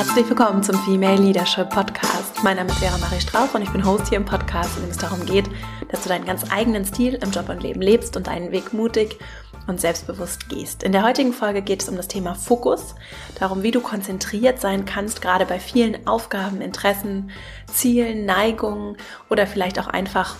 Herzlich willkommen zum Female Leadership Podcast. Mein Name ist Vera Marie Strauch und ich bin Host hier im Podcast, in dem es darum geht, dass du deinen ganz eigenen Stil im Job und Leben lebst und deinen Weg mutig und selbstbewusst gehst. In der heutigen Folge geht es um das Thema Fokus, darum, wie du konzentriert sein kannst, gerade bei vielen Aufgaben, Interessen, Zielen, Neigungen oder vielleicht auch einfach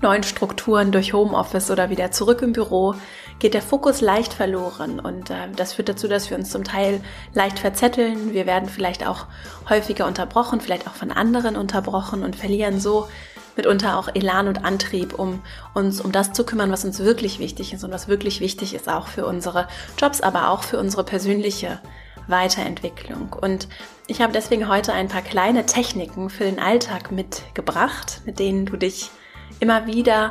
neuen Strukturen durch Homeoffice oder wieder zurück im Büro geht der Fokus leicht verloren und äh, das führt dazu, dass wir uns zum Teil leicht verzetteln. Wir werden vielleicht auch häufiger unterbrochen, vielleicht auch von anderen unterbrochen und verlieren so mitunter auch Elan und Antrieb, um uns um das zu kümmern, was uns wirklich wichtig ist und was wirklich wichtig ist auch für unsere Jobs, aber auch für unsere persönliche Weiterentwicklung. Und ich habe deswegen heute ein paar kleine Techniken für den Alltag mitgebracht, mit denen du dich immer wieder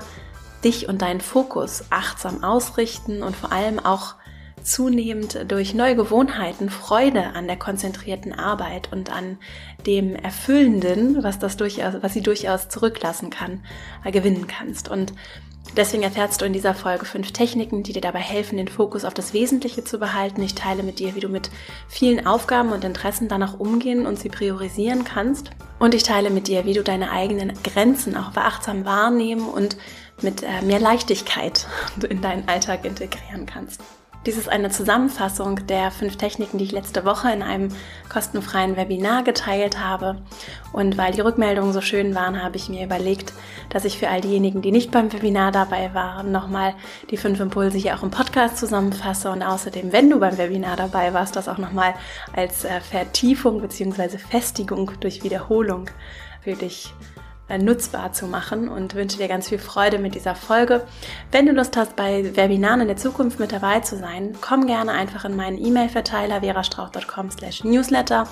dich und deinen Fokus achtsam ausrichten und vor allem auch zunehmend durch neue Gewohnheiten Freude an der konzentrierten Arbeit und an dem Erfüllenden, was das durchaus, was sie durchaus zurücklassen kann, äh, gewinnen kannst. Und deswegen erfährst du in dieser Folge fünf Techniken, die dir dabei helfen, den Fokus auf das Wesentliche zu behalten. Ich teile mit dir, wie du mit vielen Aufgaben und Interessen danach umgehen und sie priorisieren kannst. Und ich teile mit dir, wie du deine eigenen Grenzen auch beachtsam wahrnehmen und mit äh, mehr Leichtigkeit in deinen Alltag integrieren kannst. Dies ist eine Zusammenfassung der fünf Techniken, die ich letzte Woche in einem kostenfreien Webinar geteilt habe. Und weil die Rückmeldungen so schön waren, habe ich mir überlegt, dass ich für all diejenigen, die nicht beim Webinar dabei waren, nochmal die fünf Impulse hier auch im Podcast zusammenfasse. Und außerdem, wenn du beim Webinar dabei warst, das auch nochmal als äh, Vertiefung bzw. Festigung durch Wiederholung für dich nutzbar zu machen und wünsche dir ganz viel Freude mit dieser Folge. Wenn du Lust hast, bei Webinaren in der Zukunft mit dabei zu sein, komm gerne einfach in meinen E-Mail-Verteiler verastrauch.com slash newsletter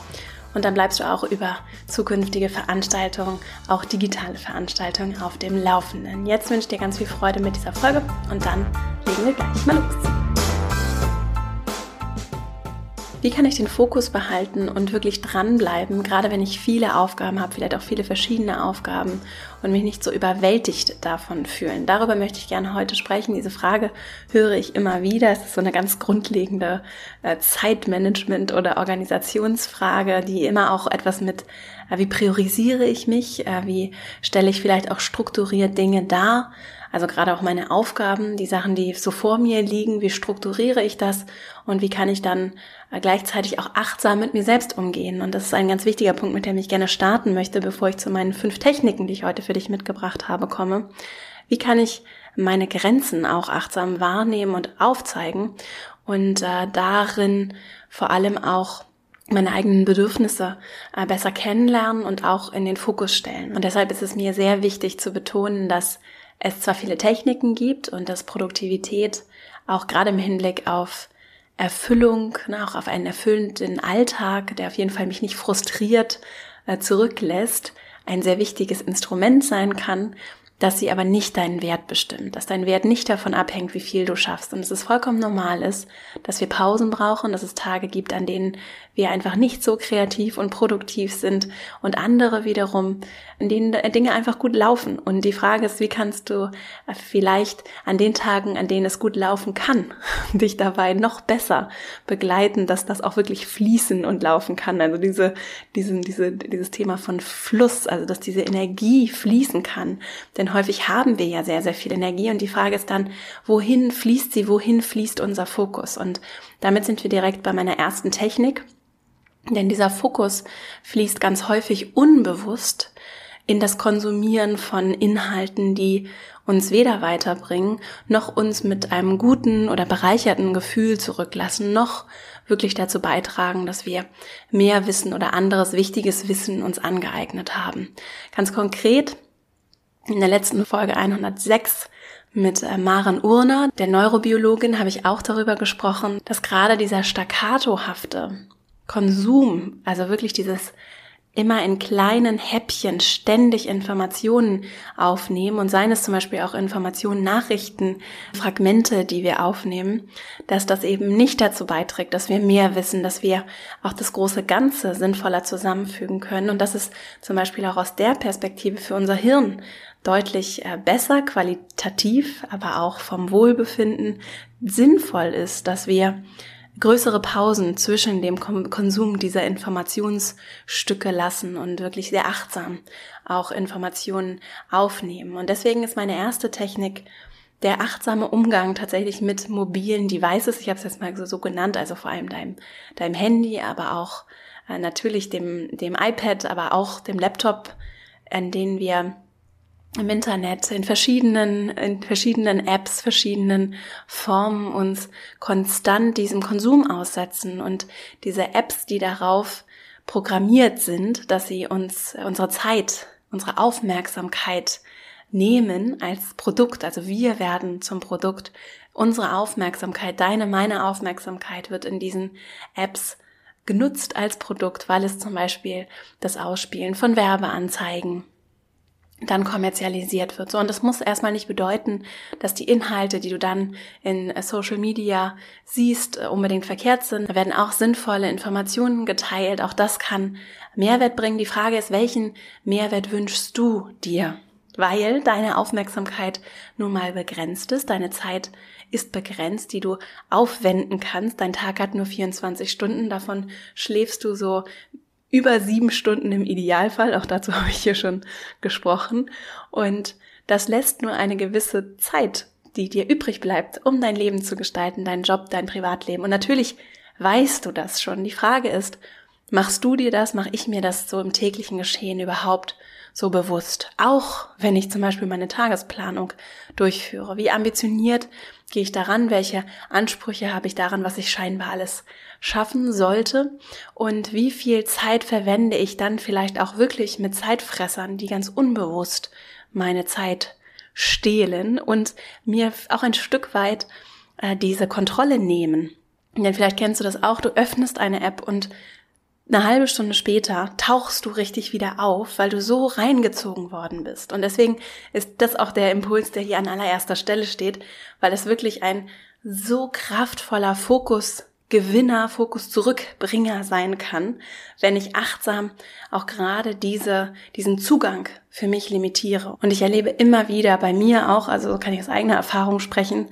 und dann bleibst du auch über zukünftige Veranstaltungen, auch digitale Veranstaltungen auf dem Laufenden. Jetzt wünsche ich dir ganz viel Freude mit dieser Folge und dann legen wir gleich mal los. Wie kann ich den Fokus behalten und wirklich dranbleiben, gerade wenn ich viele Aufgaben habe, vielleicht auch viele verschiedene Aufgaben und mich nicht so überwältigt davon fühlen? Darüber möchte ich gerne heute sprechen. Diese Frage höre ich immer wieder. Es ist so eine ganz grundlegende äh, Zeitmanagement- oder Organisationsfrage, die immer auch etwas mit, äh, wie priorisiere ich mich, äh, wie stelle ich vielleicht auch strukturiert Dinge dar, also gerade auch meine Aufgaben, die Sachen, die so vor mir liegen, wie strukturiere ich das und wie kann ich dann äh, gleichzeitig auch achtsam mit mir selbst umgehen. Und das ist ein ganz wichtiger Punkt, mit dem ich gerne starten möchte, bevor ich zu meinen fünf Techniken, die ich heute für dich mitgebracht habe, komme. Wie kann ich meine Grenzen auch achtsam wahrnehmen und aufzeigen und äh, darin vor allem auch meine eigenen Bedürfnisse äh, besser kennenlernen und auch in den Fokus stellen. Und deshalb ist es mir sehr wichtig zu betonen, dass es zwar viele Techniken gibt und dass Produktivität auch gerade im Hinblick auf Erfüllung, ne, auch auf einen erfüllenden Alltag, der auf jeden Fall mich nicht frustriert äh, zurücklässt, ein sehr wichtiges Instrument sein kann dass sie aber nicht deinen Wert bestimmt, dass dein Wert nicht davon abhängt, wie viel du schaffst. Und dass es vollkommen normal ist, dass wir Pausen brauchen, dass es Tage gibt, an denen wir einfach nicht so kreativ und produktiv sind und andere wiederum, in denen Dinge einfach gut laufen. Und die Frage ist, wie kannst du vielleicht an den Tagen, an denen es gut laufen kann, dich dabei noch besser begleiten, dass das auch wirklich fließen und laufen kann. Also diese, diesen, diese, dieses Thema von Fluss, also dass diese Energie fließen kann. Denn häufig haben wir ja sehr, sehr viel Energie und die Frage ist dann, wohin fließt sie, wohin fließt unser Fokus? Und damit sind wir direkt bei meiner ersten Technik. Denn dieser Fokus fließt ganz häufig unbewusst in das Konsumieren von Inhalten, die uns weder weiterbringen, noch uns mit einem guten oder bereicherten Gefühl zurücklassen, noch wirklich dazu beitragen, dass wir mehr Wissen oder anderes wichtiges Wissen uns angeeignet haben. Ganz konkret in der letzten Folge 106 mit äh, Maren Urner, der Neurobiologin, habe ich auch darüber gesprochen, dass gerade dieser staccatohafte Konsum, also wirklich dieses immer in kleinen Häppchen ständig Informationen aufnehmen und seien es zum Beispiel auch Informationen, Nachrichten, Fragmente, die wir aufnehmen, dass das eben nicht dazu beiträgt, dass wir mehr wissen, dass wir auch das große Ganze sinnvoller zusammenfügen können und dass es zum Beispiel auch aus der Perspektive für unser Hirn deutlich äh, besser, qualitativ, aber auch vom Wohlbefinden sinnvoll ist, dass wir größere Pausen zwischen dem Konsum dieser Informationsstücke lassen und wirklich sehr achtsam auch Informationen aufnehmen. Und deswegen ist meine erste Technik der achtsame Umgang tatsächlich mit mobilen Devices. Ich habe es jetzt mal so, so genannt, also vor allem deinem, deinem Handy, aber auch äh, natürlich dem, dem iPad, aber auch dem Laptop, an denen wir im Internet in verschiedenen, in verschiedenen Apps, verschiedenen Formen uns konstant diesem Konsum aussetzen. Und diese Apps, die darauf programmiert sind, dass sie uns unsere Zeit, unsere Aufmerksamkeit nehmen als Produkt, also wir werden zum Produkt, unsere Aufmerksamkeit, deine, meine Aufmerksamkeit wird in diesen Apps genutzt als Produkt, weil es zum Beispiel das Ausspielen von Werbeanzeigen dann kommerzialisiert wird. So, und das muss erstmal nicht bedeuten, dass die Inhalte, die du dann in äh, Social Media siehst, äh, unbedingt verkehrt sind. Da werden auch sinnvolle Informationen geteilt. Auch das kann Mehrwert bringen. Die Frage ist, welchen Mehrwert wünschst du dir? Weil deine Aufmerksamkeit nun mal begrenzt ist. Deine Zeit ist begrenzt, die du aufwenden kannst. Dein Tag hat nur 24 Stunden. Davon schläfst du so über sieben Stunden im Idealfall, auch dazu habe ich hier schon gesprochen. Und das lässt nur eine gewisse Zeit, die dir übrig bleibt, um dein Leben zu gestalten, deinen Job, dein Privatleben. Und natürlich weißt du das schon. Die Frage ist, machst du dir das, mache ich mir das so im täglichen Geschehen überhaupt so bewusst? Auch wenn ich zum Beispiel meine Tagesplanung durchführe. Wie ambitioniert gehe ich daran? Welche Ansprüche habe ich daran, was ich scheinbar alles schaffen sollte? Und wie viel Zeit verwende ich dann vielleicht auch wirklich mit Zeitfressern, die ganz unbewusst meine Zeit stehlen und mir auch ein Stück weit äh, diese Kontrolle nehmen? Denn vielleicht kennst du das auch, du öffnest eine App und eine halbe Stunde später tauchst du richtig wieder auf, weil du so reingezogen worden bist. Und deswegen ist das auch der Impuls, der hier an allererster Stelle steht, weil es wirklich ein so kraftvoller Fokus Gewinner, Fokus Zurückbringer sein kann, wenn ich achtsam auch gerade diese, diesen Zugang für mich limitiere. Und ich erlebe immer wieder bei mir auch, also kann ich aus eigener Erfahrung sprechen,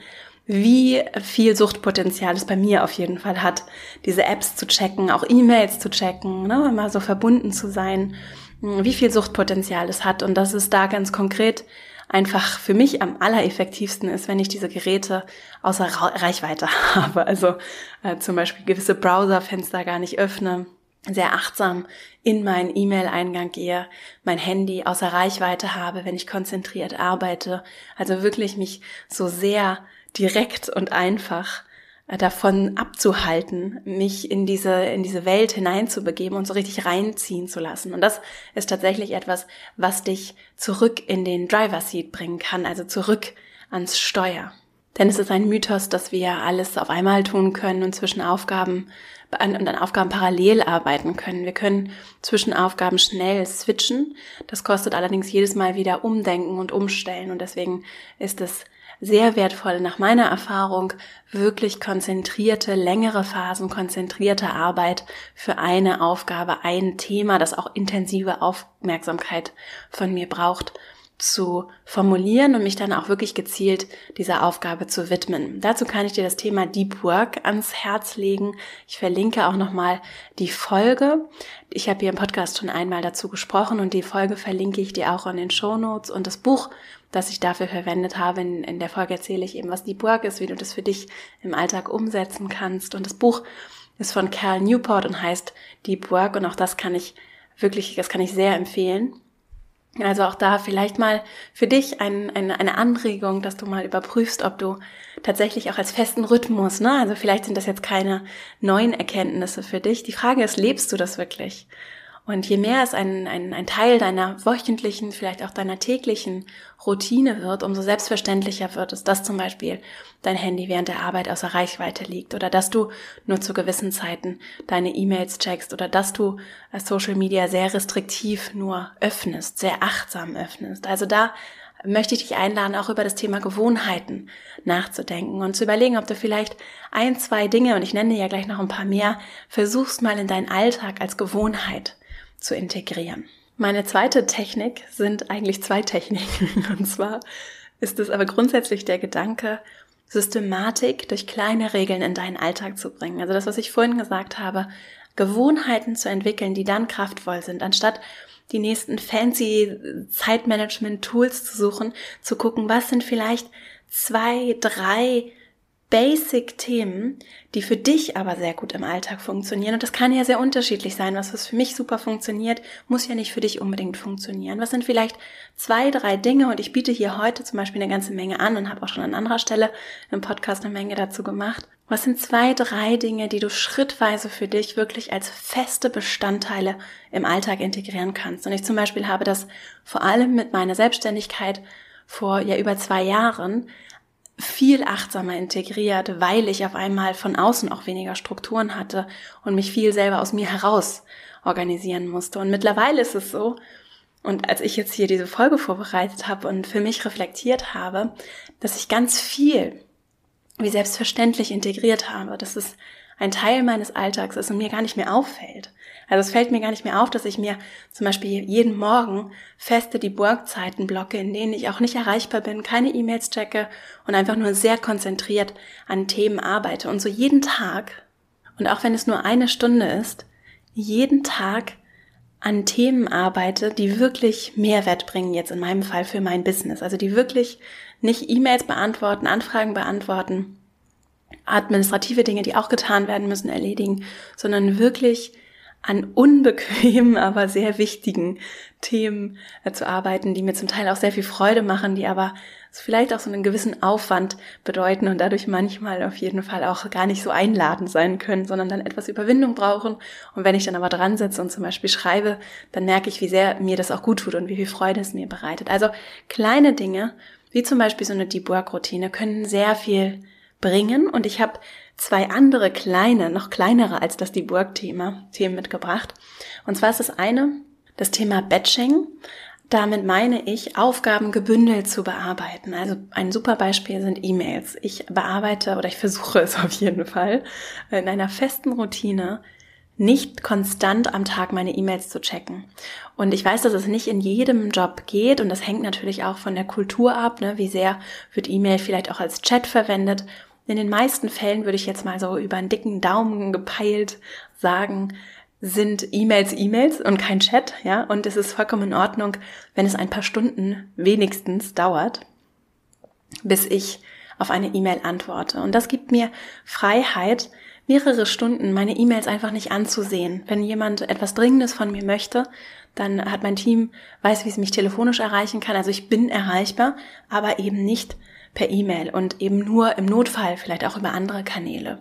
wie viel Suchtpotenzial es bei mir auf jeden Fall hat, diese Apps zu checken, auch E-Mails zu checken, ne, mal so verbunden zu sein, hm, wie viel Suchtpotenzial es hat und dass es da ganz konkret einfach für mich am allereffektivsten ist, wenn ich diese Geräte außer Reichweite habe. Also äh, zum Beispiel gewisse Browserfenster gar nicht öffne, sehr achtsam in meinen E-Mail-Eingang gehe, mein Handy außer Reichweite habe, wenn ich konzentriert arbeite. Also wirklich mich so sehr direkt und einfach äh, davon abzuhalten, mich in diese, in diese Welt hineinzubegeben und so richtig reinziehen zu lassen. Und das ist tatsächlich etwas, was dich zurück in den Driver Seat bringen kann, also zurück ans Steuer. Denn es ist ein Mythos, dass wir alles auf einmal tun können und zwischen Aufgaben und an Aufgaben parallel arbeiten können. Wir können zwischen Aufgaben schnell switchen. Das kostet allerdings jedes Mal wieder Umdenken und Umstellen. Und deswegen ist es sehr wertvoll nach meiner Erfahrung wirklich konzentrierte, längere Phasen, konzentrierte Arbeit für eine Aufgabe, ein Thema, das auch intensive Aufmerksamkeit von mir braucht zu formulieren und mich dann auch wirklich gezielt dieser Aufgabe zu widmen. Dazu kann ich dir das Thema Deep Work ans Herz legen. Ich verlinke auch nochmal die Folge. Ich habe hier im Podcast schon einmal dazu gesprochen und die Folge verlinke ich dir auch in den Show Notes und das Buch, das ich dafür verwendet habe. In, in der Folge erzähle ich eben, was Deep Work ist, wie du das für dich im Alltag umsetzen kannst. Und das Buch ist von Cal Newport und heißt Deep Work und auch das kann ich wirklich, das kann ich sehr empfehlen. Also auch da vielleicht mal für dich ein, ein, eine Anregung, dass du mal überprüfst, ob du tatsächlich auch als festen Rhythmus, ne? Also vielleicht sind das jetzt keine neuen Erkenntnisse für dich. Die Frage ist, lebst du das wirklich? Und je mehr es ein, ein, ein Teil deiner wöchentlichen, vielleicht auch deiner täglichen Routine wird, umso selbstverständlicher wird es, dass zum Beispiel dein Handy während der Arbeit außer Reichweite liegt oder dass du nur zu gewissen Zeiten deine E-Mails checkst oder dass du äh, Social Media sehr restriktiv nur öffnest, sehr achtsam öffnest. Also da möchte ich dich einladen, auch über das Thema Gewohnheiten nachzudenken und zu überlegen, ob du vielleicht ein, zwei Dinge, und ich nenne ja gleich noch ein paar mehr, versuchst mal in deinen Alltag als Gewohnheit zu integrieren. Meine zweite Technik sind eigentlich zwei Techniken. Und zwar ist es aber grundsätzlich der Gedanke, Systematik durch kleine Regeln in deinen Alltag zu bringen. Also das, was ich vorhin gesagt habe, Gewohnheiten zu entwickeln, die dann kraftvoll sind, anstatt die nächsten fancy Zeitmanagement-Tools zu suchen, zu gucken, was sind vielleicht zwei, drei Basic-Themen, die für dich aber sehr gut im Alltag funktionieren. Und das kann ja sehr unterschiedlich sein. Was, für mich super funktioniert, muss ja nicht für dich unbedingt funktionieren. Was sind vielleicht zwei, drei Dinge? Und ich biete hier heute zum Beispiel eine ganze Menge an und habe auch schon an anderer Stelle im Podcast eine Menge dazu gemacht. Was sind zwei, drei Dinge, die du schrittweise für dich wirklich als feste Bestandteile im Alltag integrieren kannst? Und ich zum Beispiel habe das vor allem mit meiner Selbstständigkeit vor ja über zwei Jahren viel achtsamer integriert, weil ich auf einmal von außen auch weniger Strukturen hatte und mich viel selber aus mir heraus organisieren musste. Und mittlerweile ist es so, und als ich jetzt hier diese Folge vorbereitet habe und für mich reflektiert habe, dass ich ganz viel wie selbstverständlich integriert habe, dass es ein Teil meines Alltags ist und mir gar nicht mehr auffällt. Also es fällt mir gar nicht mehr auf, dass ich mir zum Beispiel jeden Morgen feste die Workzeiten blocke, in denen ich auch nicht erreichbar bin, keine E-Mails checke und einfach nur sehr konzentriert an Themen arbeite. Und so jeden Tag, und auch wenn es nur eine Stunde ist, jeden Tag an Themen arbeite, die wirklich Mehrwert bringen, jetzt in meinem Fall für mein Business. Also die wirklich nicht E-Mails beantworten, Anfragen beantworten, administrative Dinge, die auch getan werden müssen, erledigen, sondern wirklich an unbequemen, aber sehr wichtigen Themen äh, zu arbeiten, die mir zum Teil auch sehr viel Freude machen, die aber vielleicht auch so einen gewissen Aufwand bedeuten und dadurch manchmal auf jeden Fall auch gar nicht so einladend sein können, sondern dann etwas Überwindung brauchen. Und wenn ich dann aber dran sitze und zum Beispiel schreibe, dann merke ich, wie sehr mir das auch gut tut und wie viel Freude es mir bereitet. Also kleine Dinge, wie zum Beispiel so eine Deep Work Routine, können sehr viel bringen und ich habe zwei andere kleine, noch kleinere als das Deep Work Thema, Themen mitgebracht. Und zwar ist das eine, das Thema Batching. Damit meine ich, Aufgaben gebündelt zu bearbeiten. Also ein super Beispiel sind E-Mails. Ich bearbeite oder ich versuche es auf jeden Fall in einer festen Routine nicht konstant am Tag meine E-Mails zu checken. Und ich weiß, dass es nicht in jedem Job geht und das hängt natürlich auch von der Kultur ab, ne? wie sehr wird E-Mail vielleicht auch als Chat verwendet in den meisten Fällen würde ich jetzt mal so über einen dicken Daumen gepeilt sagen, sind E-Mails E-Mails und kein Chat, ja, und es ist vollkommen in Ordnung, wenn es ein paar Stunden wenigstens dauert, bis ich auf eine E-Mail antworte. Und das gibt mir Freiheit, mehrere Stunden meine E-Mails einfach nicht anzusehen. Wenn jemand etwas Dringendes von mir möchte, dann hat mein Team, weiß, wie es mich telefonisch erreichen kann. Also ich bin erreichbar, aber eben nicht per E-Mail und eben nur im Notfall vielleicht auch über andere Kanäle.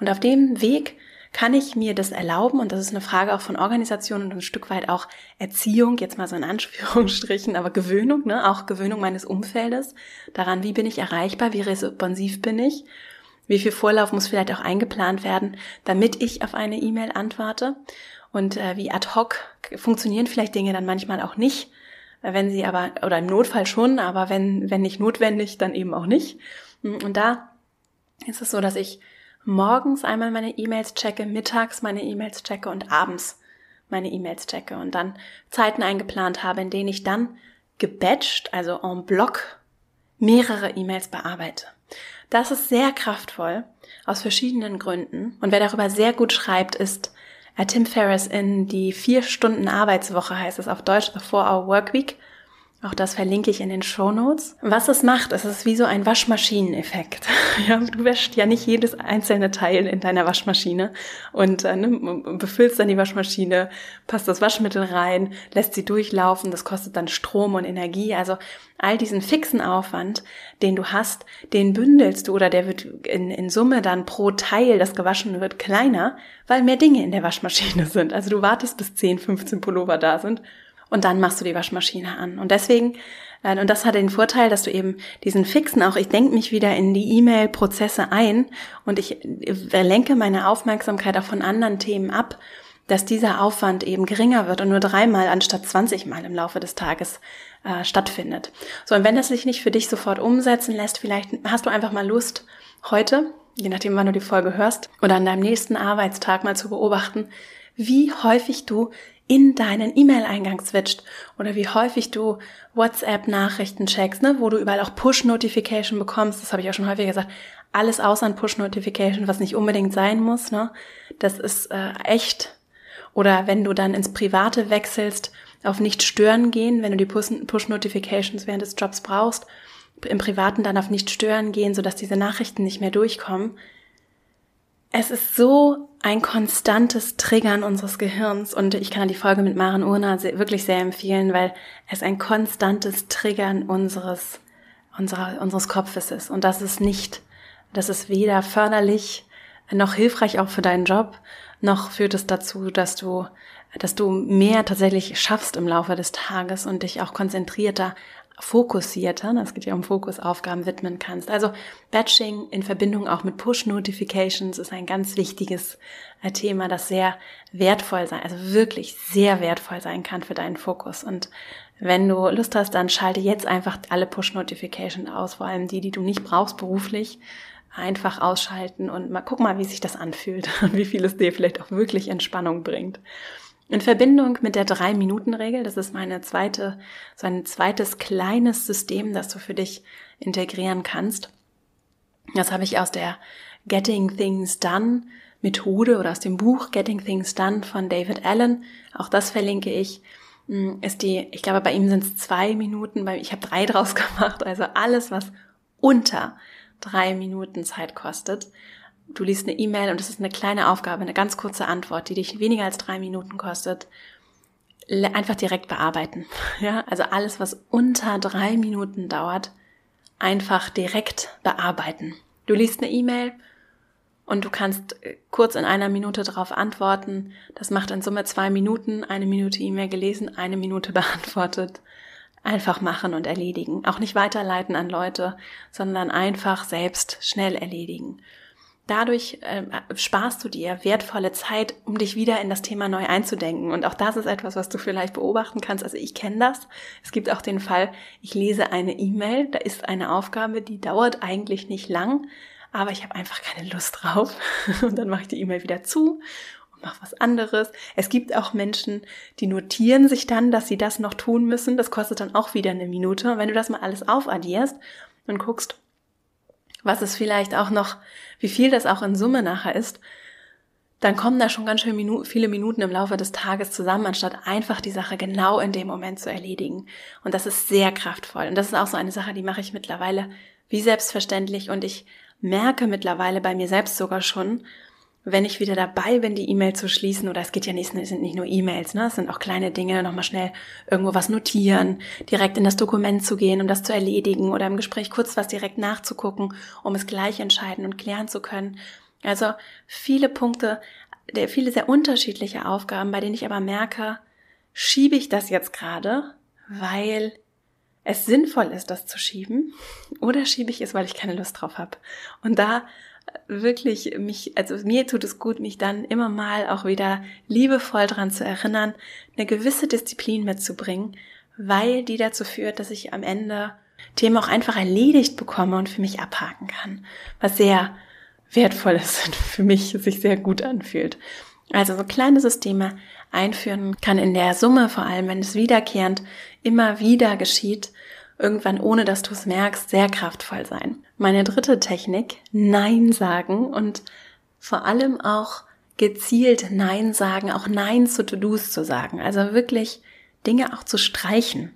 Und auf dem Weg kann ich mir das erlauben? Und das ist eine Frage auch von Organisation und ein Stück weit auch Erziehung, jetzt mal so in Anführungsstrichen, aber Gewöhnung, ne? auch Gewöhnung meines Umfeldes daran, wie bin ich erreichbar, wie responsiv bin ich, wie viel Vorlauf muss vielleicht auch eingeplant werden, damit ich auf eine E-Mail antworte und äh, wie ad hoc funktionieren vielleicht Dinge dann manchmal auch nicht wenn sie aber, oder im Notfall schon, aber wenn, wenn nicht notwendig, dann eben auch nicht. Und da ist es so, dass ich morgens einmal meine E-Mails checke, mittags meine E-Mails checke und abends meine E-Mails checke und dann Zeiten eingeplant habe, in denen ich dann gebatcht, also en bloc, mehrere E-Mails bearbeite. Das ist sehr kraftvoll aus verschiedenen Gründen. Und wer darüber sehr gut schreibt, ist Tim Ferriss in die vier Stunden Arbeitswoche heißt es auf Deutsch, The Four Hour Work Week. Auch das verlinke ich in den Show Notes. Was es macht, es ist wie so ein Waschmaschineneffekt. Ja, du wäschst ja nicht jedes einzelne Teil in deiner Waschmaschine und äh, ne, befüllst dann die Waschmaschine, passt das Waschmittel rein, lässt sie durchlaufen. Das kostet dann Strom und Energie. Also all diesen fixen Aufwand, den du hast, den bündelst du oder der wird in, in Summe dann pro Teil, das gewaschen wird, kleiner, weil mehr Dinge in der Waschmaschine sind. Also du wartest bis 10, 15 Pullover da sind und dann machst du die Waschmaschine an. Und deswegen, äh, und das hat den Vorteil, dass du eben diesen Fixen auch, ich denke mich wieder in die E-Mail-Prozesse ein und ich äh, lenke meine Aufmerksamkeit auch von anderen Themen ab, dass dieser Aufwand eben geringer wird und nur dreimal anstatt 20 Mal im Laufe des Tages äh, stattfindet. So, und wenn das sich nicht für dich sofort umsetzen lässt, vielleicht hast du einfach mal Lust, heute, je nachdem, wann du die Folge hörst, oder an deinem nächsten Arbeitstag mal zu beobachten, wie häufig du in deinen E-Mail-Eingang switcht oder wie häufig du WhatsApp-Nachrichten checkst, ne, wo du überall auch Push-Notification bekommst. Das habe ich auch schon häufiger gesagt. Alles außer ein Push-Notification, was nicht unbedingt sein muss. Ne? Das ist äh, echt. Oder wenn du dann ins Private wechselst, auf nicht stören gehen, wenn du die Push-Notifications während des Jobs brauchst, im Privaten dann auf nicht stören gehen, sodass diese Nachrichten nicht mehr durchkommen. Es ist so ein konstantes Triggern unseres Gehirns und ich kann die Folge mit Maren Urner wirklich sehr empfehlen, weil es ein konstantes Triggern unseres, unserer, unseres Kopfes ist. Und das ist nicht, das ist weder förderlich noch hilfreich auch für deinen Job, noch führt es dazu, dass du, dass du mehr tatsächlich schaffst im Laufe des Tages und dich auch konzentrierter fokussierter, das geht ja um Fokusaufgaben, widmen kannst. Also Batching in Verbindung auch mit Push-Notifications ist ein ganz wichtiges äh, Thema, das sehr wertvoll sein, also wirklich sehr wertvoll sein kann für deinen Fokus. Und wenn du Lust hast, dann schalte jetzt einfach alle Push-Notifications aus, vor allem die, die du nicht brauchst beruflich, einfach ausschalten und mal guck mal, wie sich das anfühlt und wie viel es dir vielleicht auch wirklich Entspannung bringt. In Verbindung mit der Drei-Minuten-Regel, das ist meine zweite, so ein zweites kleines System, das du für dich integrieren kannst. Das habe ich aus der Getting Things Done Methode oder aus dem Buch Getting Things Done von David Allen. Auch das verlinke ich. Hm, ist die, ich glaube, bei ihm sind es zwei Minuten, ich habe drei draus gemacht. Also alles, was unter drei Minuten Zeit kostet, du liest eine E-Mail und es ist eine kleine Aufgabe, eine ganz kurze Antwort, die dich weniger als drei Minuten kostet, einfach direkt bearbeiten. Ja, also alles, was unter drei Minuten dauert, einfach direkt bearbeiten. Du liest eine E-Mail und du kannst äh, kurz in einer Minute darauf antworten. Das macht in Summe zwei Minuten, eine Minute E-Mail gelesen, eine Minute beantwortet. Einfach machen und erledigen. Auch nicht weiterleiten an Leute, sondern einfach selbst schnell erledigen. Dadurch äh, sparst du dir wertvolle Zeit, um dich wieder in das Thema neu einzudenken. Und auch das ist etwas, was du vielleicht beobachten kannst. Also ich kenne das. Es gibt auch den Fall, ich lese eine E-Mail, da ist eine Aufgabe, die dauert eigentlich nicht lang, aber ich habe einfach keine Lust drauf. Und dann mache ich die E-Mail wieder zu und mache was anderes. Es gibt auch Menschen, die notieren sich dann, dass sie das noch tun müssen. Das kostet dann auch wieder eine Minute. Und wenn du das mal alles aufaddierst und guckst, was es vielleicht auch noch, wie viel das auch in Summe nachher ist, dann kommen da schon ganz schön Minu viele Minuten im Laufe des Tages zusammen, anstatt einfach die Sache genau in dem Moment zu erledigen. Und das ist sehr kraftvoll. Und das ist auch so eine Sache, die mache ich mittlerweile wie selbstverständlich. Und ich merke mittlerweile bei mir selbst sogar schon, wenn ich wieder dabei bin, die E-Mail zu schließen, oder es geht ja nicht, es sind nicht nur E-Mails, ne? Es sind auch kleine Dinge, nochmal schnell irgendwo was notieren, direkt in das Dokument zu gehen, um das zu erledigen oder im Gespräch kurz was direkt nachzugucken, um es gleich entscheiden und klären zu können. Also viele Punkte, viele sehr unterschiedliche Aufgaben, bei denen ich aber merke, schiebe ich das jetzt gerade, weil es sinnvoll ist, das zu schieben, oder schiebe ich es, weil ich keine Lust drauf habe. Und da wirklich mich, also mir tut es gut, mich dann immer mal auch wieder liebevoll dran zu erinnern, eine gewisse Disziplin mitzubringen, weil die dazu führt, dass ich am Ende Themen auch einfach erledigt bekomme und für mich abhaken kann, was sehr wertvoll ist und für mich sich sehr gut anfühlt. Also so kleine Systeme einführen kann in der Summe, vor allem wenn es wiederkehrend immer wieder geschieht, irgendwann, ohne dass du es merkst, sehr kraftvoll sein. Meine dritte Technik, Nein sagen und vor allem auch gezielt Nein sagen, auch Nein zu To-Dos zu sagen. Also wirklich Dinge auch zu streichen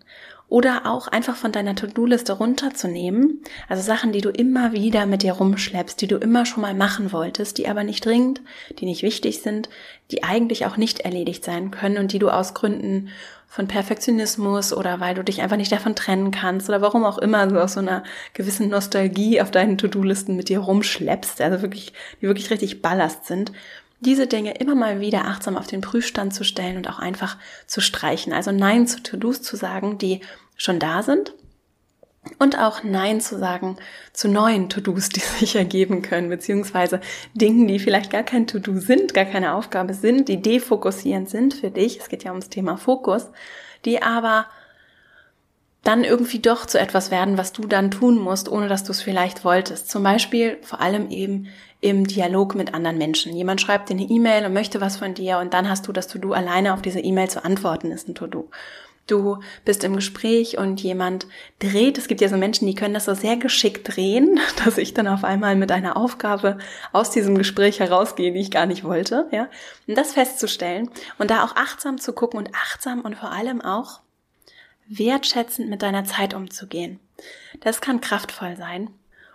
oder auch einfach von deiner To-Do-Liste runterzunehmen. Also Sachen, die du immer wieder mit dir rumschleppst, die du immer schon mal machen wolltest, die aber nicht dringend, die nicht wichtig sind, die eigentlich auch nicht erledigt sein können und die du aus Gründen von Perfektionismus oder weil du dich einfach nicht davon trennen kannst oder warum auch immer du aus so einer gewissen Nostalgie auf deinen To-Do-Listen mit dir rumschleppst, also wirklich, die wirklich richtig Ballast sind, diese Dinge immer mal wieder achtsam auf den Prüfstand zu stellen und auch einfach zu streichen. Also Nein zu To-Dos zu sagen, die schon da sind und auch Nein zu sagen zu neuen To-Dos, die sich ergeben können, beziehungsweise Dingen, die vielleicht gar kein To-Do sind, gar keine Aufgabe sind, die defokussierend sind für dich. Es geht ja ums Thema Fokus, die aber dann irgendwie doch zu etwas werden, was du dann tun musst, ohne dass du es vielleicht wolltest. Zum Beispiel vor allem eben im Dialog mit anderen Menschen. Jemand schreibt dir eine E-Mail und möchte was von dir und dann hast du das To-Do alleine auf diese E-Mail zu antworten, ist ein To-Do. Du bist im Gespräch und jemand dreht. Es gibt ja so Menschen, die können das so sehr geschickt drehen, dass ich dann auf einmal mit einer Aufgabe aus diesem Gespräch herausgehe, die ich gar nicht wollte, ja. Und das festzustellen und da auch achtsam zu gucken und achtsam und vor allem auch wertschätzend mit deiner Zeit umzugehen. Das kann kraftvoll sein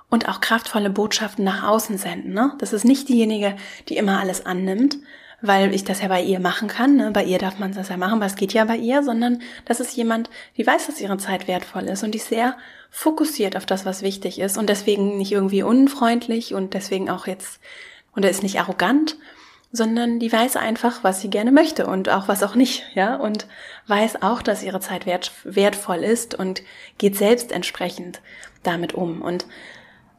und auch kraftvolle Botschaften nach außen senden. Ne? Das ist nicht diejenige, die immer alles annimmt, weil ich das ja bei ihr machen kann. Ne? Bei ihr darf man das ja machen, weil es geht ja bei ihr, sondern das ist jemand, die weiß, dass ihre Zeit wertvoll ist und die sehr fokussiert auf das, was wichtig ist und deswegen nicht irgendwie unfreundlich und deswegen auch jetzt, und er ist nicht arrogant, sondern die weiß einfach, was sie gerne möchte und auch was auch nicht, ja, und weiß auch, dass ihre Zeit wert, wertvoll ist und geht selbst entsprechend damit um. Und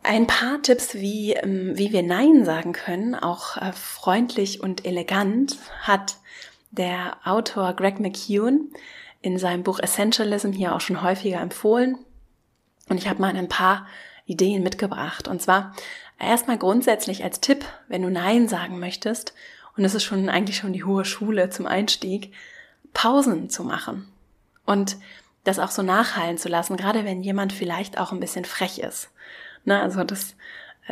ein paar Tipps, wie, ähm, wie wir Nein sagen können, auch äh, freundlich und elegant, hat der Autor Greg McKeown in seinem Buch Essentialism hier auch schon häufiger empfohlen. Und ich habe mal ein paar Ideen mitgebracht. Und zwar erstmal grundsätzlich als Tipp, wenn du Nein sagen möchtest, und es ist schon eigentlich schon die hohe Schule zum Einstieg, Pausen zu machen. Und das auch so nachhallen zu lassen, gerade wenn jemand vielleicht auch ein bisschen frech ist. Ne, also das,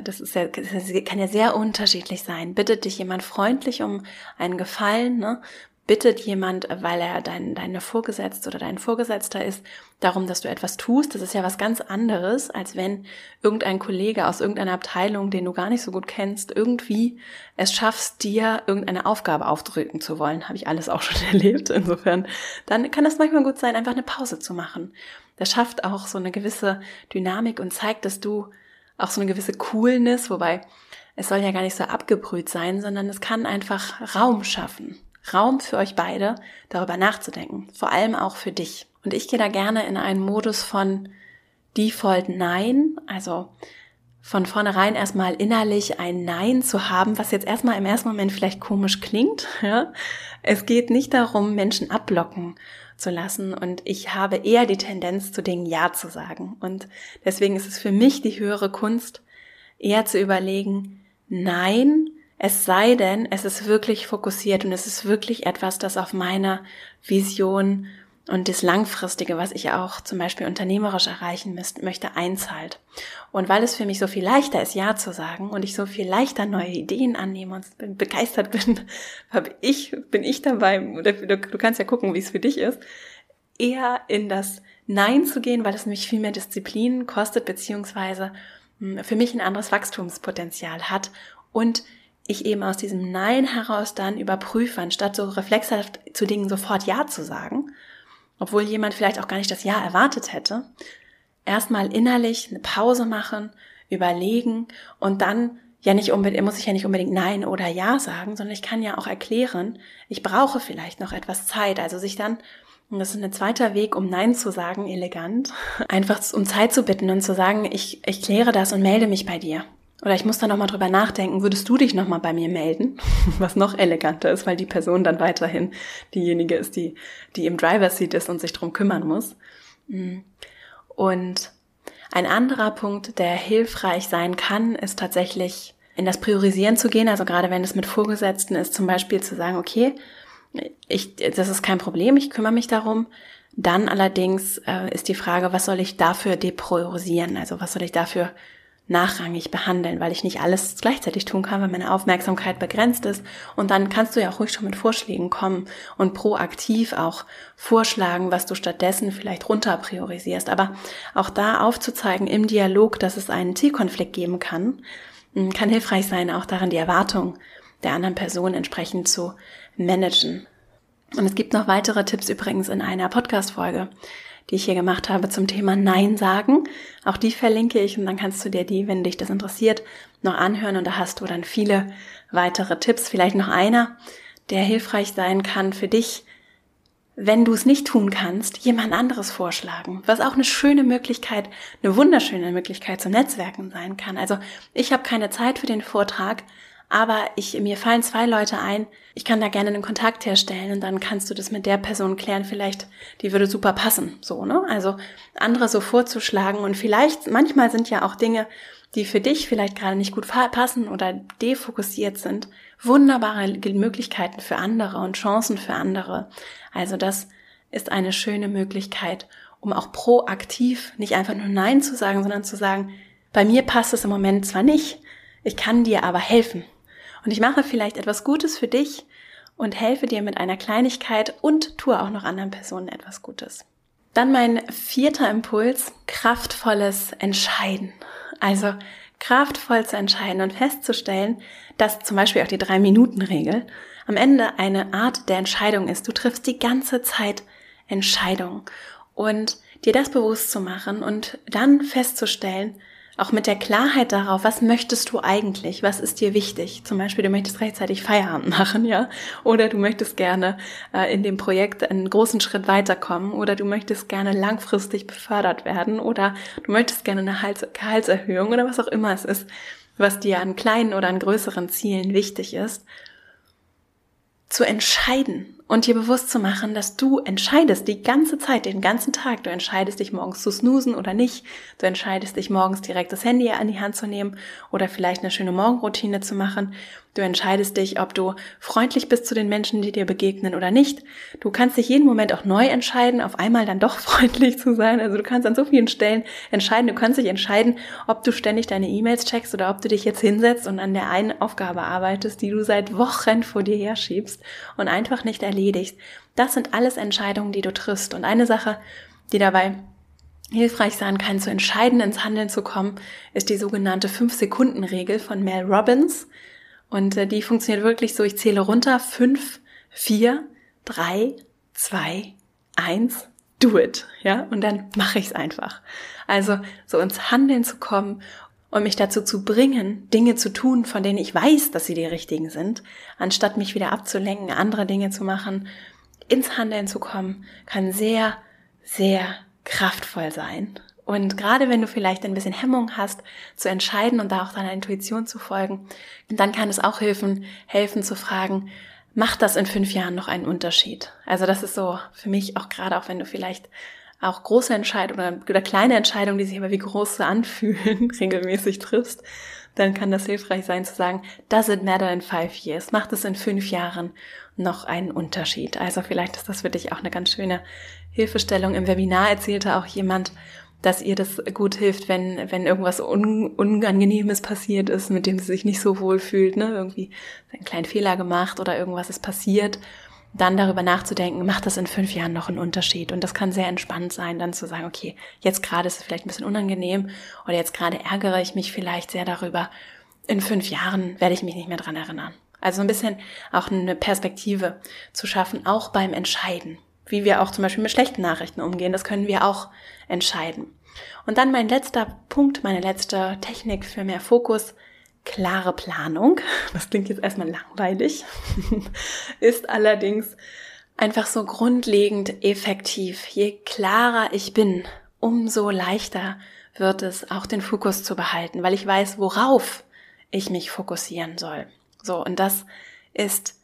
das ist ja, das kann ja sehr unterschiedlich sein. Bittet dich jemand freundlich um einen Gefallen, ne? bittet jemand, weil er dein, deine Vorgesetzte oder dein Vorgesetzter ist, darum, dass du etwas tust. Das ist ja was ganz anderes, als wenn irgendein Kollege aus irgendeiner Abteilung, den du gar nicht so gut kennst, irgendwie es schaffst, dir irgendeine Aufgabe aufdrücken zu wollen. Habe ich alles auch schon erlebt. Insofern, dann kann es manchmal gut sein, einfach eine Pause zu machen. Das schafft auch so eine gewisse Dynamik und zeigt, dass du auch so eine gewisse Coolness, wobei es soll ja gar nicht so abgebrüht sein, sondern es kann einfach Raum schaffen. Raum für euch beide, darüber nachzudenken. Vor allem auch für dich. Und ich gehe da gerne in einen Modus von Default Nein, also von vornherein erstmal innerlich ein Nein zu haben, was jetzt erstmal im ersten Moment vielleicht komisch klingt. Ja? Es geht nicht darum, Menschen abblocken zu lassen und ich habe eher die Tendenz, zu Dingen Ja zu sagen. Und deswegen ist es für mich die höhere Kunst, eher zu überlegen, nein, es sei denn, es ist wirklich fokussiert und es ist wirklich etwas, das auf meiner Vision und das Langfristige, was ich auch zum Beispiel unternehmerisch erreichen möchte, einzahlt. Und weil es für mich so viel leichter ist, Ja zu sagen und ich so viel leichter neue Ideen annehme und begeistert bin, habe ich, bin ich dabei, du kannst ja gucken, wie es für dich ist, eher in das Nein zu gehen, weil es nämlich viel mehr Disziplin kostet, beziehungsweise hm, für mich ein anderes Wachstumspotenzial hat und ich eben aus diesem Nein heraus dann überprüfe, anstatt so reflexhaft zu Dingen sofort Ja zu sagen, obwohl jemand vielleicht auch gar nicht das Ja erwartet hätte, erstmal innerlich eine Pause machen, überlegen und dann ja nicht unbedingt, muss ich ja nicht unbedingt Nein oder Ja sagen, sondern ich kann ja auch erklären, ich brauche vielleicht noch etwas Zeit. Also sich dann, und das ist ein zweiter Weg, um Nein zu sagen, elegant, einfach um Zeit zu bitten und zu sagen, ich, ich kläre das und melde mich bei dir. Oder ich muss da nochmal drüber nachdenken, würdest du dich nochmal bei mir melden? Was noch eleganter ist, weil die Person dann weiterhin diejenige ist, die, die im Driver Seat ist und sich drum kümmern muss. Mm. Und ein anderer Punkt, der hilfreich sein kann, ist tatsächlich in das Priorisieren zu gehen. Also gerade wenn es mit Vorgesetzten ist, zum Beispiel zu sagen, okay, ich, das ist kein Problem, ich kümmere mich darum. Dann allerdings äh, ist die Frage, was soll ich dafür depriorisieren? Also was soll ich dafür nachrangig behandeln, weil ich nicht alles gleichzeitig tun kann, weil meine Aufmerksamkeit begrenzt ist. Und dann kannst du ja auch ruhig schon mit Vorschlägen kommen und proaktiv auch vorschlagen, was du stattdessen vielleicht runter priorisierst. Aber auch da aufzuzeigen im Dialog, dass es einen Zielkonflikt geben kann, hm, kann hilfreich sein, auch darin die Erwartung der anderen Person entsprechend zu managen. Und es gibt noch weitere Tipps übrigens in einer Podcast-Folge, die ich hier gemacht habe zum Thema Nein sagen. Auch die verlinke ich und dann kannst du dir die, wenn dich das interessiert, noch anhören und da hast du dann viele weitere Tipps. Vielleicht noch einer, der hilfreich sein kann für dich, wenn du es nicht tun kannst, jemand anderes vorschlagen, was auch eine schöne Möglichkeit, eine wunderschöne Möglichkeit zum Netzwerken sein kann. Also ich habe keine Zeit für den Vortrag, aber ich, mir fallen zwei Leute ein, ich kann da gerne einen Kontakt herstellen und dann kannst du das mit der Person klären, vielleicht, die würde super passen, so, ne? Also, andere so vorzuschlagen und vielleicht, manchmal sind ja auch Dinge, die für dich vielleicht gerade nicht gut passen oder defokussiert sind, wunderbare Möglichkeiten für andere und Chancen für andere. Also das ist eine schöne Möglichkeit, um auch proaktiv nicht einfach nur Nein zu sagen, sondern zu sagen, bei mir passt es im Moment zwar nicht, ich kann dir aber helfen. Und ich mache vielleicht etwas Gutes für dich und helfe dir mit einer Kleinigkeit und tue auch noch anderen Personen etwas Gutes. Dann mein vierter Impuls, kraftvolles Entscheiden. Also kraftvoll zu entscheiden und festzustellen, dass zum Beispiel auch die Drei-Minuten-Regel am Ende eine Art der Entscheidung ist. Du triffst die ganze Zeit Entscheidungen. Und dir das bewusst zu machen und dann festzustellen, auch mit der Klarheit darauf, was möchtest du eigentlich, was ist dir wichtig. Zum Beispiel, du möchtest rechtzeitig Feierabend machen, ja, oder du möchtest gerne äh, in dem Projekt einen großen Schritt weiterkommen, oder du möchtest gerne langfristig befördert werden, oder du möchtest gerne eine Gehaltserhöhung oder was auch immer es ist, was dir an kleinen oder an größeren Zielen wichtig ist. Zu entscheiden und dir bewusst zu machen, dass du entscheidest die ganze Zeit, den ganzen Tag. Du entscheidest dich morgens zu snoosen oder nicht. Du entscheidest dich morgens direkt das Handy an die Hand zu nehmen oder vielleicht eine schöne Morgenroutine zu machen. Du entscheidest dich, ob du freundlich bist zu den Menschen, die dir begegnen oder nicht. Du kannst dich jeden Moment auch neu entscheiden, auf einmal dann doch freundlich zu sein. Also du kannst an so vielen Stellen entscheiden. Du kannst dich entscheiden, ob du ständig deine E-Mails checkst oder ob du dich jetzt hinsetzt und an der einen Aufgabe arbeitest, die du seit Wochen vor dir herschiebst und einfach nicht erledigst. Das sind alles Entscheidungen, die du triffst. Und eine Sache, die dabei hilfreich sein kann, zu entscheiden ins Handeln zu kommen, ist die sogenannte 5-Sekunden-Regel von Mel Robbins. Und äh, die funktioniert wirklich so, ich zähle runter, fünf, vier, drei, zwei, eins, do it, ja, und dann mache ich es einfach. Also so ins Handeln zu kommen und mich dazu zu bringen, Dinge zu tun, von denen ich weiß, dass sie die richtigen sind, anstatt mich wieder abzulenken, andere Dinge zu machen, ins Handeln zu kommen, kann sehr, sehr kraftvoll sein. Und gerade wenn du vielleicht ein bisschen Hemmung hast, zu entscheiden und da auch deiner Intuition zu folgen, dann kann es auch helfen, helfen zu fragen, macht das in fünf Jahren noch einen Unterschied? Also das ist so für mich auch gerade auch wenn du vielleicht auch große Entscheidungen oder, kleine Entscheidungen, die sich aber wie große anfühlen, regelmäßig triffst, dann kann das hilfreich sein zu sagen, does it matter in five years? Macht es in fünf Jahren noch einen Unterschied? Also vielleicht ist das für dich auch eine ganz schöne Hilfestellung. Im Webinar erzählte auch jemand, dass ihr das gut hilft, wenn, wenn irgendwas Un Unangenehmes passiert ist, mit dem sie sich nicht so wohl fühlt, ne? irgendwie einen kleinen Fehler gemacht oder irgendwas ist passiert, dann darüber nachzudenken, macht das in fünf Jahren noch einen Unterschied? Und das kann sehr entspannt sein, dann zu sagen, okay, jetzt gerade ist es vielleicht ein bisschen unangenehm oder jetzt gerade ärgere ich mich vielleicht sehr darüber. In fünf Jahren werde ich mich nicht mehr dran erinnern. Also ein bisschen auch eine Perspektive zu schaffen, auch beim Entscheiden wie wir auch zum Beispiel mit schlechten Nachrichten umgehen. Das können wir auch entscheiden. Und dann mein letzter Punkt, meine letzte Technik für mehr Fokus, klare Planung. Das klingt jetzt erstmal langweilig, ist allerdings einfach so grundlegend effektiv. Je klarer ich bin, umso leichter wird es auch den Fokus zu behalten, weil ich weiß, worauf ich mich fokussieren soll. So, und das ist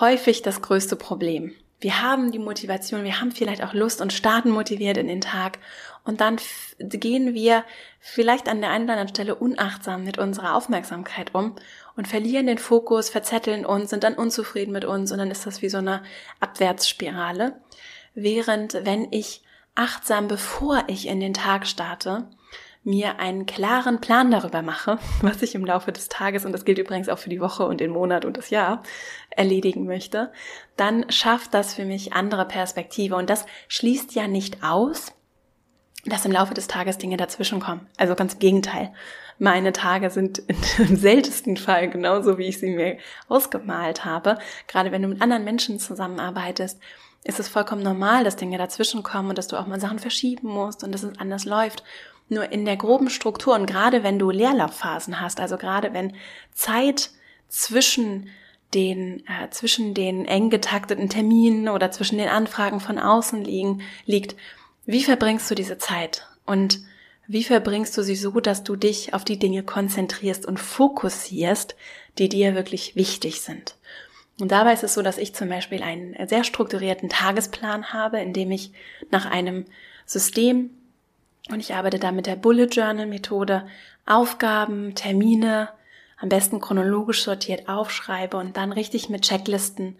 häufig das größte Problem wir haben die Motivation, wir haben vielleicht auch Lust und starten motiviert in den Tag und dann gehen wir vielleicht an der einen oder anderen Stelle unachtsam mit unserer Aufmerksamkeit um und verlieren den Fokus, verzetteln uns, sind dann unzufrieden mit uns und dann ist das wie so eine Abwärtsspirale. Während wenn ich achtsam, bevor ich in den Tag starte, mir einen klaren Plan darüber mache, was ich im Laufe des Tages, und das gilt übrigens auch für die Woche und den Monat und das Jahr, erledigen möchte, dann schafft das für mich andere Perspektive. Und das schließt ja nicht aus, dass im Laufe des Tages Dinge dazwischenkommen. Also ganz im Gegenteil. Meine Tage sind im seltensten Fall genauso, wie ich sie mir ausgemalt habe. Gerade wenn du mit anderen Menschen zusammenarbeitest, ist es vollkommen normal, dass Dinge dazwischenkommen und dass du auch mal Sachen verschieben musst und dass es anders läuft. Nur in der groben Struktur und gerade wenn du Leerlaufphasen hast, also gerade wenn Zeit zwischen den äh, zwischen den eng getakteten Terminen oder zwischen den Anfragen von außen liegen liegt, wie verbringst du diese Zeit? Und Wie verbringst du sie so, dass du dich auf die Dinge konzentrierst und fokussierst, die dir wirklich wichtig sind? Und dabei ist es so, dass ich zum Beispiel einen sehr strukturierten Tagesplan habe, in dem ich nach einem System und ich arbeite da mit der Bullet Journal Methode Aufgaben, Termine, am besten chronologisch sortiert aufschreibe und dann richtig mit Checklisten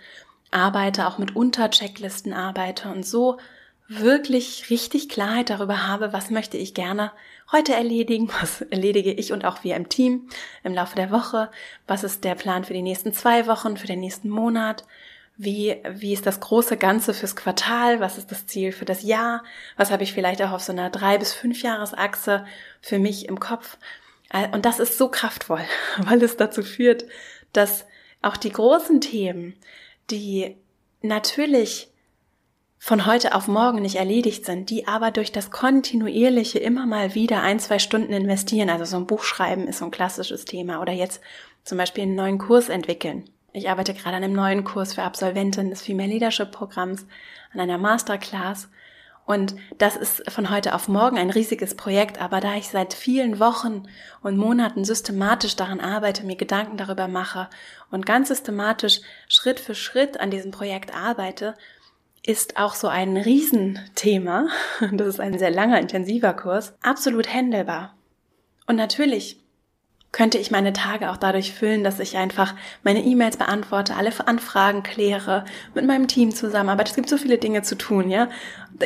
arbeite, auch mit Unterchecklisten arbeite und so wirklich richtig Klarheit darüber habe, was möchte ich gerne heute erledigen, was erledige ich und auch wir im Team im Laufe der Woche, was ist der Plan für die nächsten zwei Wochen, für den nächsten Monat, wie, wie ist das große Ganze fürs Quartal, was ist das Ziel für das Jahr, was habe ich vielleicht auch auf so einer drei bis fünf Jahresachse für mich im Kopf. Und das ist so kraftvoll, weil es dazu führt, dass auch die großen Themen, die natürlich von heute auf morgen nicht erledigt sind, die aber durch das kontinuierliche immer mal wieder ein, zwei Stunden investieren, also so ein Buch schreiben ist so ein klassisches Thema oder jetzt zum Beispiel einen neuen Kurs entwickeln. Ich arbeite gerade an einem neuen Kurs für Absolventen des Female Leadership Programms, an einer Masterclass. Und das ist von heute auf morgen ein riesiges Projekt, aber da ich seit vielen Wochen und Monaten systematisch daran arbeite, mir Gedanken darüber mache und ganz systematisch Schritt für Schritt an diesem Projekt arbeite, ist auch so ein Riesenthema, das ist ein sehr langer, intensiver Kurs, absolut händelbar. Und natürlich könnte ich meine Tage auch dadurch füllen, dass ich einfach meine E-Mails beantworte, alle Anfragen kläre, mit meinem Team zusammenarbeite. Es gibt so viele Dinge zu tun, ja.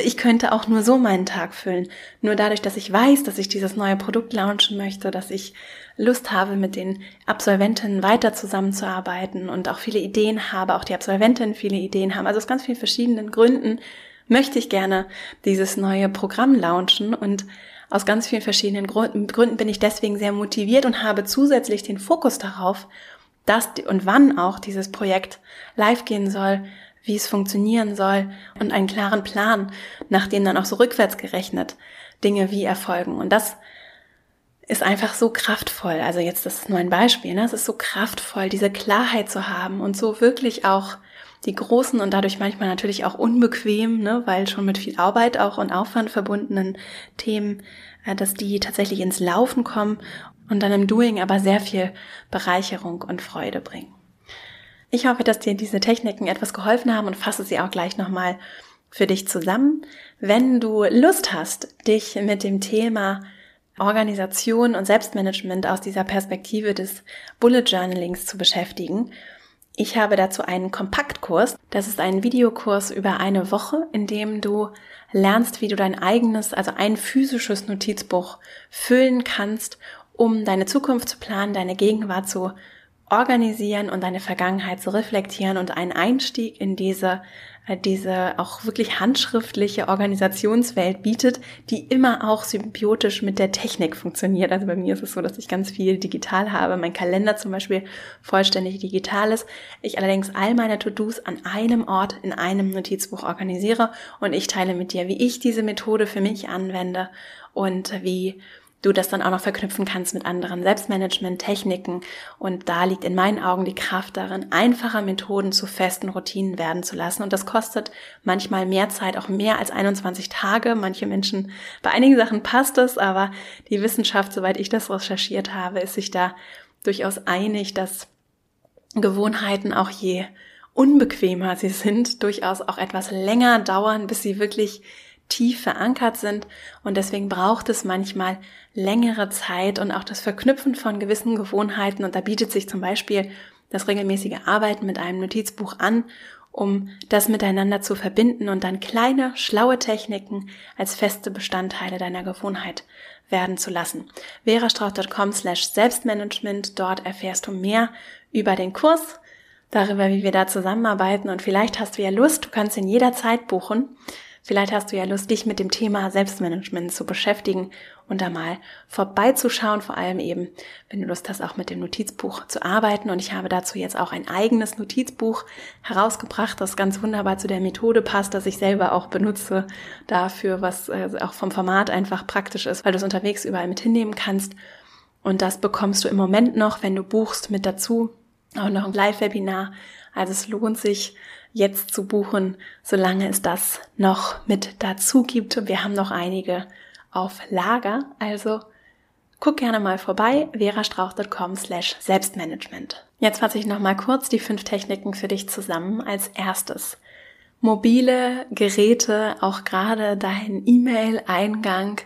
Ich könnte auch nur so meinen Tag füllen. Nur dadurch, dass ich weiß, dass ich dieses neue Produkt launchen möchte, dass ich Lust habe, mit den Absolventinnen weiter zusammenzuarbeiten und auch viele Ideen habe, auch die Absolventinnen viele Ideen haben. Also aus ganz vielen verschiedenen Gründen möchte ich gerne dieses neue Programm launchen und aus ganz vielen verschiedenen Gründen bin ich deswegen sehr motiviert und habe zusätzlich den Fokus darauf, dass und wann auch dieses Projekt live gehen soll, wie es funktionieren soll und einen klaren Plan, nach dem dann auch so rückwärts gerechnet Dinge wie erfolgen. Und das ist einfach so kraftvoll. Also jetzt, das ist nur ein Beispiel, ne? Es ist so kraftvoll, diese Klarheit zu haben und so wirklich auch die großen und dadurch manchmal natürlich auch unbequem, ne, weil schon mit viel Arbeit auch und Aufwand verbundenen Themen, äh, dass die tatsächlich ins Laufen kommen und dann im Doing aber sehr viel Bereicherung und Freude bringen. Ich hoffe, dass dir diese Techniken etwas geholfen haben und fasse sie auch gleich nochmal für dich zusammen. Wenn du Lust hast, dich mit dem Thema Organisation und Selbstmanagement aus dieser Perspektive des Bullet Journalings zu beschäftigen, ich habe dazu einen Kompaktkurs. Das ist ein Videokurs über eine Woche, in dem du lernst, wie du dein eigenes, also ein physisches Notizbuch füllen kannst, um deine Zukunft zu planen, deine Gegenwart zu organisieren und deine Vergangenheit zu reflektieren und einen Einstieg in diese äh, diese auch wirklich handschriftliche Organisationswelt bietet, die immer auch symbiotisch mit der Technik funktioniert. Also bei mir ist es so, dass ich ganz viel digital habe, mein Kalender zum Beispiel vollständig digital ist. Ich allerdings all meine To-Dos an einem Ort in einem Notizbuch organisiere und ich teile mit dir, wie ich diese Methode für mich anwende und wie du das dann auch noch verknüpfen kannst mit anderen Selbstmanagement-Techniken. Und da liegt in meinen Augen die Kraft darin, einfache Methoden zu festen Routinen werden zu lassen. Und das kostet manchmal mehr Zeit, auch mehr als 21 Tage. Manche Menschen, bei einigen Sachen passt es, aber die Wissenschaft, soweit ich das recherchiert habe, ist sich da durchaus einig, dass Gewohnheiten auch je unbequemer sie sind, durchaus auch etwas länger dauern, bis sie wirklich tief verankert sind und deswegen braucht es manchmal längere Zeit und auch das Verknüpfen von gewissen Gewohnheiten und da bietet sich zum Beispiel das regelmäßige Arbeiten mit einem Notizbuch an, um das miteinander zu verbinden und dann kleine, schlaue Techniken als feste Bestandteile deiner Gewohnheit werden zu lassen. verastrauch.com slash Selbstmanagement, dort erfährst du mehr über den Kurs, darüber, wie wir da zusammenarbeiten und vielleicht hast du ja Lust, du kannst ihn jederzeit buchen. Vielleicht hast du ja Lust, dich mit dem Thema Selbstmanagement zu beschäftigen und da mal vorbeizuschauen, vor allem eben, wenn du Lust hast, auch mit dem Notizbuch zu arbeiten. Und ich habe dazu jetzt auch ein eigenes Notizbuch herausgebracht, das ganz wunderbar zu der Methode passt, das ich selber auch benutze dafür, was äh, auch vom Format einfach praktisch ist, weil du es unterwegs überall mit hinnehmen kannst. Und das bekommst du im Moment noch, wenn du buchst, mit dazu. Auch noch ein Live-Webinar. Also es lohnt sich, jetzt zu buchen, solange es das noch mit dazu gibt. Wir haben noch einige auf Lager. Also guck gerne mal vorbei, verastrauch.com slash Selbstmanagement. Jetzt fasse ich nochmal kurz die fünf Techniken für dich zusammen. Als erstes mobile Geräte, auch gerade dein E-Mail-Eingang,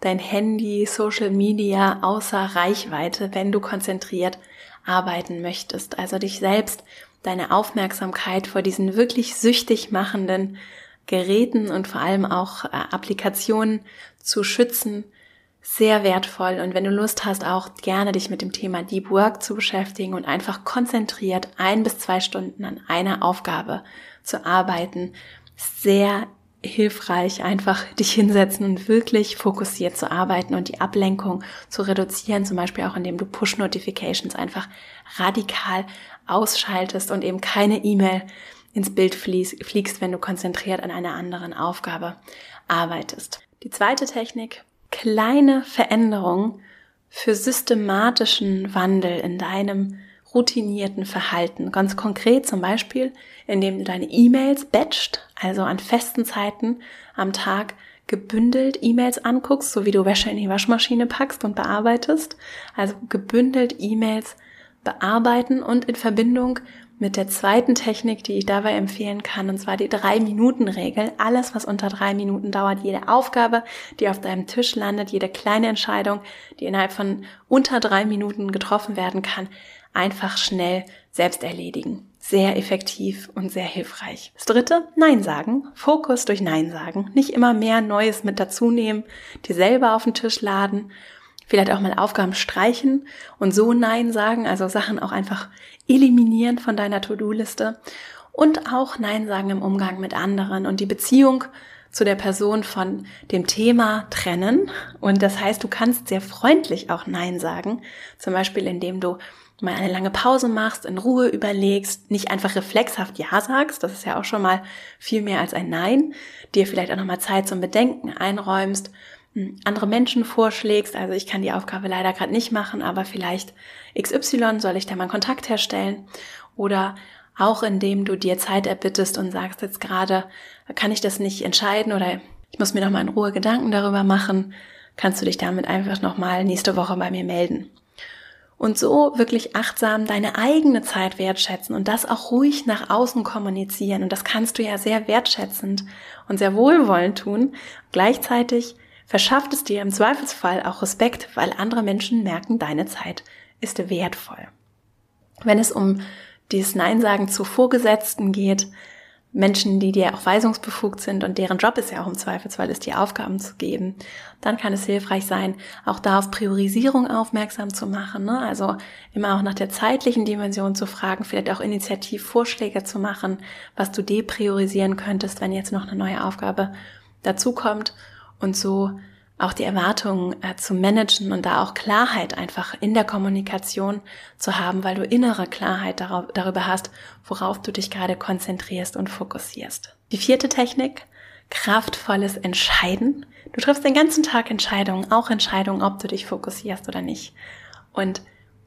dein Handy, Social Media außer Reichweite, wenn du konzentriert arbeiten möchtest. Also dich selbst, deine Aufmerksamkeit vor diesen wirklich süchtig machenden Geräten und vor allem auch äh, Applikationen zu schützen, sehr wertvoll. Und wenn du Lust hast, auch gerne dich mit dem Thema Deep Work zu beschäftigen und einfach konzentriert ein bis zwei Stunden an einer Aufgabe zu arbeiten, sehr hilfreich, einfach dich hinsetzen und wirklich fokussiert zu arbeiten und die Ablenkung zu reduzieren, zum Beispiel auch indem du Push-Notifications einfach radikal ausschaltest und eben keine E-Mail ins Bild fliegst, wenn du konzentriert an einer anderen Aufgabe arbeitest. Die zweite Technik, kleine Veränderungen für systematischen Wandel in deinem routinierten Verhalten. Ganz konkret zum Beispiel, indem du deine E-Mails batcht, also an festen Zeiten am Tag gebündelt E-Mails anguckst, so wie du Wäsche in die Waschmaschine packst und bearbeitest. Also gebündelt E-Mails bearbeiten und in Verbindung mit der zweiten Technik, die ich dabei empfehlen kann, und zwar die Drei-Minuten-Regel. Alles, was unter drei Minuten dauert, jede Aufgabe, die auf deinem Tisch landet, jede kleine Entscheidung, die innerhalb von unter drei Minuten getroffen werden kann, einfach schnell selbst erledigen. Sehr effektiv und sehr hilfreich. Das dritte, Nein sagen. Fokus durch Nein sagen. Nicht immer mehr Neues mit dazu nehmen, dir selber auf den Tisch laden vielleicht auch mal Aufgaben streichen und so Nein sagen, also Sachen auch einfach eliminieren von deiner To-Do-Liste und auch Nein sagen im Umgang mit anderen und die Beziehung zu der Person von dem Thema trennen. Und das heißt, du kannst sehr freundlich auch Nein sagen, zum Beispiel indem du mal eine lange Pause machst, in Ruhe überlegst, nicht einfach reflexhaft Ja sagst, das ist ja auch schon mal viel mehr als ein Nein, dir vielleicht auch nochmal Zeit zum Bedenken einräumst andere Menschen vorschlägst. Also ich kann die Aufgabe leider gerade nicht machen, aber vielleicht XY soll ich da mal Kontakt herstellen. Oder auch indem du dir Zeit erbittest und sagst jetzt gerade, kann ich das nicht entscheiden oder ich muss mir noch mal in Ruhe Gedanken darüber machen, kannst du dich damit einfach noch mal nächste Woche bei mir melden. Und so wirklich achtsam deine eigene Zeit wertschätzen und das auch ruhig nach außen kommunizieren. Und das kannst du ja sehr wertschätzend und sehr wohlwollend tun. Gleichzeitig verschafft es dir im Zweifelsfall auch Respekt, weil andere Menschen merken, deine Zeit ist wertvoll. Wenn es um dieses Nein sagen zu Vorgesetzten geht, Menschen, die dir auch weisungsbefugt sind und deren Job ist ja auch im Zweifelsfall ist, die Aufgaben zu geben, dann kann es hilfreich sein, auch da auf Priorisierung aufmerksam zu machen. Ne? Also immer auch nach der zeitlichen Dimension zu fragen, vielleicht auch Initiativvorschläge zu machen, was du depriorisieren könntest, wenn jetzt noch eine neue Aufgabe dazukommt und so auch die Erwartungen äh, zu managen und da auch Klarheit einfach in der Kommunikation zu haben, weil du innere Klarheit darauf, darüber hast, worauf du dich gerade konzentrierst und fokussierst. Die vierte Technik, kraftvolles Entscheiden. Du triffst den ganzen Tag Entscheidungen, auch Entscheidungen, ob du dich fokussierst oder nicht. Und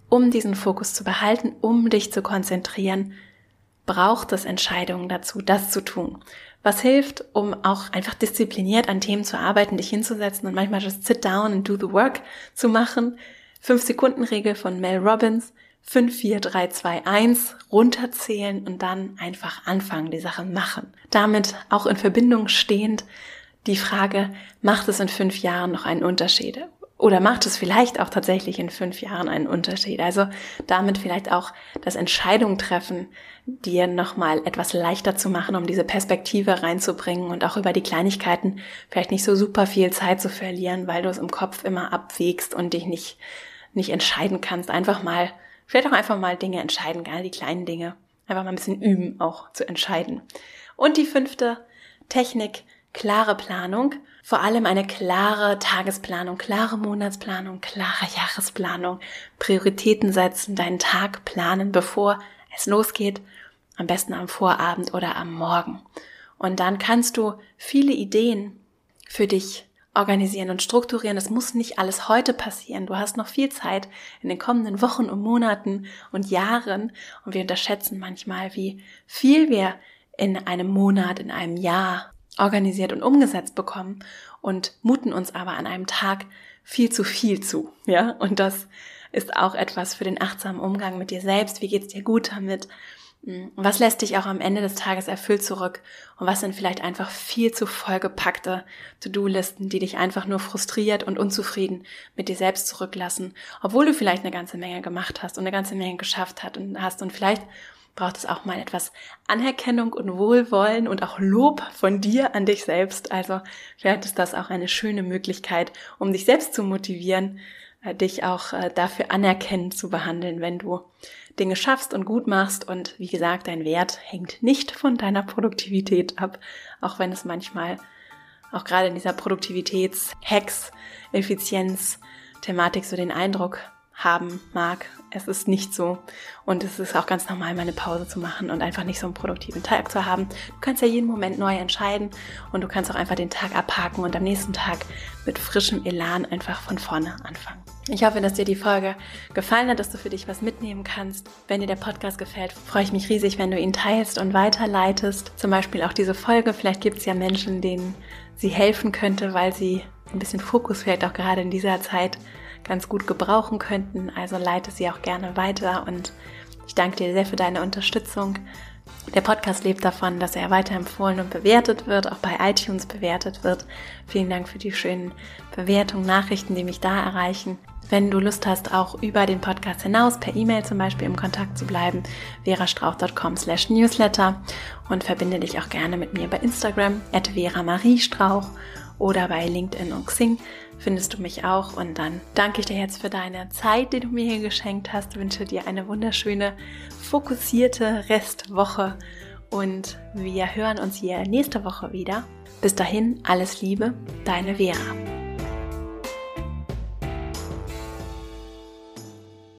um diesen Fokus zu behalten, um dich zu konzentrieren, braucht es Entscheidungen dazu, das zu tun. Was hilft, um auch einfach diszipliniert an Themen zu arbeiten, dich hinzusetzen und manchmal just sit down and do the work zu machen. Fünf Sekunden Regel von Mel Robbins. 5, 4, 3, 2, 1 runterzählen und dann einfach anfangen, die Sache machen. Damit auch in Verbindung stehend die Frage, macht es in fünf Jahren noch einen Unterschied? Oder macht es vielleicht auch tatsächlich in fünf Jahren einen Unterschied? Also damit vielleicht auch das Entscheidung treffen, dir nochmal etwas leichter zu machen, um diese Perspektive reinzubringen und auch über die Kleinigkeiten vielleicht nicht so super viel Zeit zu verlieren, weil du es im Kopf immer abwägst und dich nicht, nicht entscheiden kannst. Einfach mal, vielleicht auch einfach mal Dinge entscheiden, gerne die kleinen Dinge. Einfach mal ein bisschen üben, auch zu entscheiden. Und die fünfte Technik, klare Planung, vor allem eine klare Tagesplanung, klare Monatsplanung, klare Jahresplanung, Prioritäten setzen, deinen Tag planen, bevor es losgeht, am besten am Vorabend oder am Morgen. Und dann kannst du viele Ideen für dich organisieren und strukturieren. Das muss nicht alles heute passieren. Du hast noch viel Zeit in den kommenden Wochen und Monaten und Jahren. Und wir unterschätzen manchmal, wie viel wir in einem Monat, in einem Jahr organisiert und umgesetzt bekommen und muten uns aber an einem Tag viel zu viel zu, ja? Und das ist auch etwas für den achtsamen Umgang mit dir selbst. Wie geht's dir gut damit? Hm, was lässt dich auch am Ende des Tages erfüllt zurück? Und was sind vielleicht einfach viel zu vollgepackte To-Do-Listen, die dich einfach nur frustriert und unzufrieden mit dir selbst zurücklassen, obwohl du vielleicht eine ganze Menge gemacht hast und eine ganze Menge geschafft hat und hast und vielleicht braucht es auch mal etwas Anerkennung und Wohlwollen und auch Lob von dir an dich selbst. Also vielleicht ist das auch eine schöne Möglichkeit, um dich selbst zu motivieren, äh, dich auch äh, dafür anerkennend zu behandeln, wenn du Dinge schaffst und gut machst. Und wie gesagt, dein Wert hängt nicht von deiner Produktivität ab, auch wenn es manchmal auch gerade in dieser Produktivitäts-Hacks, Effizienz-Thematik so den Eindruck haben mag. Es ist nicht so. Und es ist auch ganz normal, mal eine Pause zu machen und einfach nicht so einen produktiven Tag zu haben. Du kannst ja jeden Moment neu entscheiden und du kannst auch einfach den Tag abhaken und am nächsten Tag mit frischem Elan einfach von vorne anfangen. Ich hoffe, dass dir die Folge gefallen hat, dass du für dich was mitnehmen kannst. Wenn dir der Podcast gefällt, freue ich mich riesig, wenn du ihn teilst und weiterleitest. Zum Beispiel auch diese Folge. Vielleicht gibt es ja Menschen, denen sie helfen könnte, weil sie ein bisschen Fokus vielleicht auch gerade in dieser Zeit ganz gut gebrauchen könnten. Also leite sie auch gerne weiter und ich danke dir sehr für deine Unterstützung. Der Podcast lebt davon, dass er weiterempfohlen und bewertet wird, auch bei iTunes bewertet wird. Vielen Dank für die schönen Bewertungen, Nachrichten, die mich da erreichen. Wenn du Lust hast, auch über den Podcast hinaus per E-Mail zum Beispiel im Kontakt zu bleiben, verastrauch.com slash newsletter und verbinde dich auch gerne mit mir bei Instagram at Vera Marie Strauch oder bei LinkedIn und Xing findest du mich auch. Und dann danke ich dir jetzt für deine Zeit, die du mir hier geschenkt hast. Wünsche dir eine wunderschöne, fokussierte Restwoche. Und wir hören uns hier nächste Woche wieder. Bis dahin, alles Liebe, deine Vera.